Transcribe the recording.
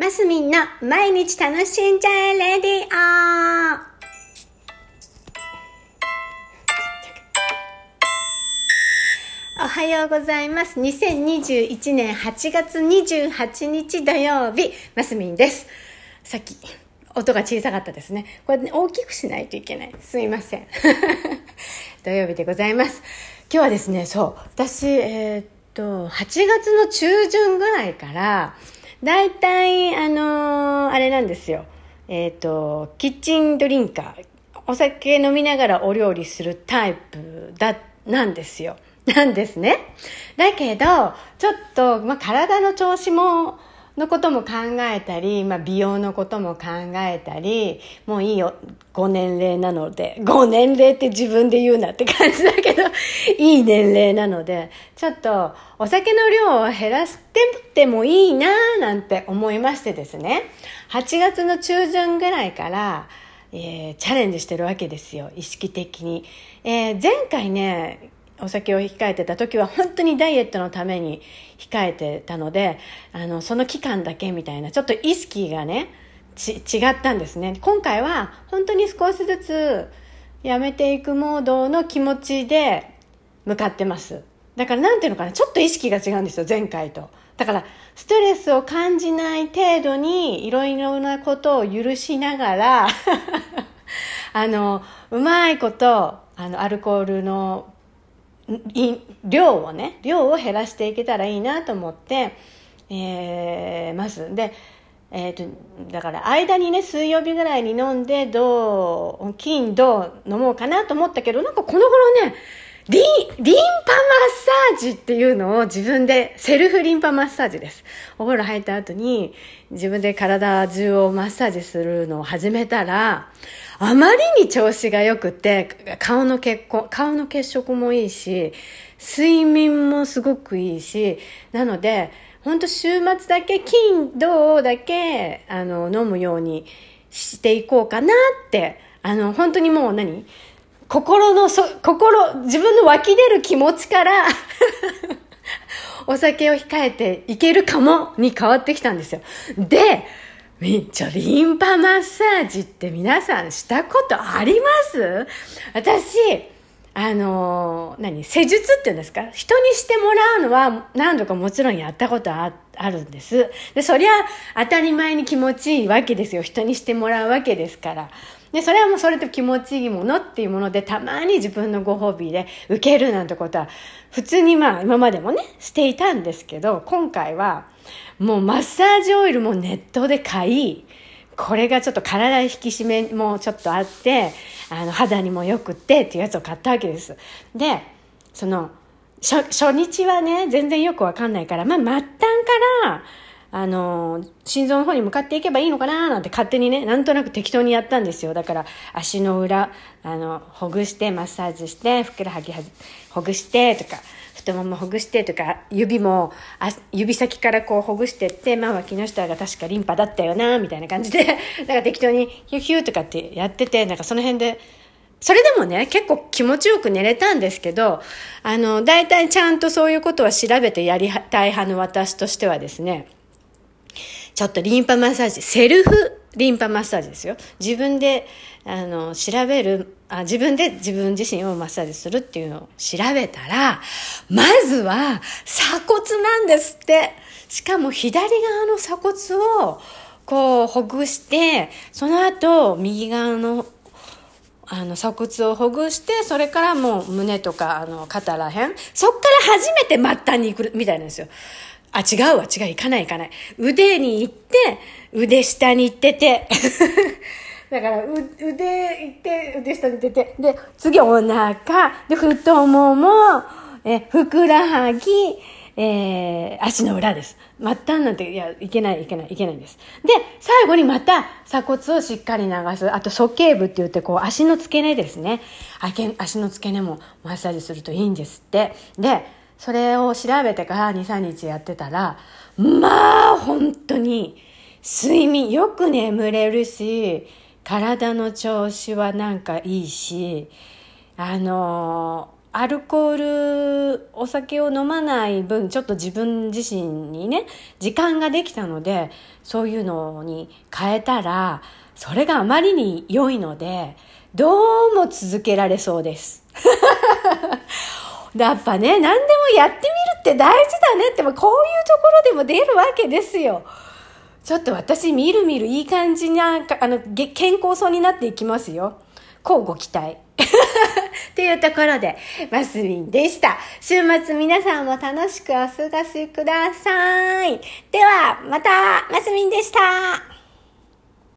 マスミンの毎日楽しんじゃえレディオおはようございます。2021年8月28日土曜日、マスミンです。さっき、音が小さかったですね。これ、ね、大きくしないといけない。すいません。土曜日でございます。今日はですね、そう、私、えー、っと、8月の中旬ぐらいから、大体、あのーあれなんですよ。えー、っと、キッチンドリンカー、お酒飲みながらお料理するタイプだ、なんですよ。なんですね。だけど、ちょっと、まあ、体の調子も、のことも考えたり、まあ、美容のことも考えたり、もういいよ、ご年齢なので、ご年齢って自分で言うなって感じだけど、いい年齢なので、ちょっとお酒の量を減らしてってもいいなぁなんて思いましてですね、8月の中旬ぐらいから、えーチャレンジしてるわけですよ、意識的に。えー前回ね、お酒を控えてた時は本当にダイエットのために控えてたので、あの、その期間だけみたいな、ちょっと意識がね、違ったんですね。今回は本当に少しずつやめていくモードの気持ちで向かってます。だからなんていうのかな、ちょっと意識が違うんですよ、前回と。だから、ストレスを感じない程度にいろいろなことを許しながら、あの、うまいこと、あの、アルコールの量をね量を減らしていけたらいいなと思って、えーます。で、えー、とだから間にね水曜日ぐらいに飲んでどう金銅飲もうかなと思ったけどなんかこの頃ねリンリンパマッサージっていうのを自分でセルフリンパマッサージです。お風呂入った後に自分で体中をマッサージするのを始めたらあまりに調子が良くて、顔の血行、顔の血色もいいし、睡眠もすごくいいし、なので、本当週末だけ、金、土だけ、あの、飲むようにしていこうかなって、あの、本当にもう何？心のそ、心、自分の湧き出る気持ちから、お酒を控えていけるかもに変わってきたんですよ。で、みちょ、リンパマッサージって皆さんしたことあります？私、あのー何？施術っていうんですか？人にしてもらうのは何度かもちろんやったことああるんです。で、そりゃ当たり前に気持ちいいわけですよ。人にしてもらうわけですから。で、それはもうそれと気持ちいいものっていうもので、たまに自分のご褒美で受けるなんてことは、普通にまあ今までもね、していたんですけど、今回はもうマッサージオイルもネットで買い、これがちょっと体引き締めもちょっとあって、あの肌にも良くってっていうやつを買ったわけです。で、その、初初日はね、全然よくわかんないから、まあ末端から、あの、心臓の方に向かっていけばいいのかななんて勝手にね、なんとなく適当にやったんですよ。だから、足の裏、あの、ほぐして、マッサージして、ふくらはぎはほぐして、とか、太ももほぐしてとか、指も、あ指先からこうほぐしてって、まあ脇の下が確かリンパだったよな、みたいな感じで、なんか適当にヒューヒューとかってやってて、なんかその辺で、それでもね、結構気持ちよく寝れたんですけど、あの、大体ちゃんとそういうことは調べてやりたい派の私としてはですね、ちょっとリンパマッサージ、セルフリンパマッサージですよ。自分で、あの、調べる、あ自分で自分自身をマッサージするっていうのを調べたら、まずは鎖骨なんですって。しかも左側の鎖骨をこうほぐして、その後右側のあの鎖骨をほぐして、それからもう胸とかあの肩らへん。そっから初めて末端に行くみたいなんですよ。あ、違うわ、違う、行かない行かない。腕に行って、腕下に行ってて。だから、う腕行って、腕下に行ってて。で、次お腹、で、太もも、え、ふくらはぎ、えー、足の裏です。末端なんて、いや、いけない、いけない、いけないんです。で、最後にまた鎖骨をしっかり流す。あと、鼠径部って言って、こう、足の付け根ですね。足の付け根もマッサージするといいんですって。で、それを調べてから2、3日やってたら、まあ、本当に、睡眠、よく眠れるし、体の調子はなんかいいし、あのアルコール、お酒を飲まない分、ちょっと自分自身にね、時間ができたので、そういうのに変えたら、それがあまりに良いので、どうも続けられそうです。やっぱね、何でもやってみるって大事だねって、こういうところでも出るわけですよ。ちょっと私、みるみるいい感じな、あの、健康そうになっていきますよ。こうご期待。というところで、マスミンでした。週末皆さんも楽しくお過ごしください。では、また、マスミンでした。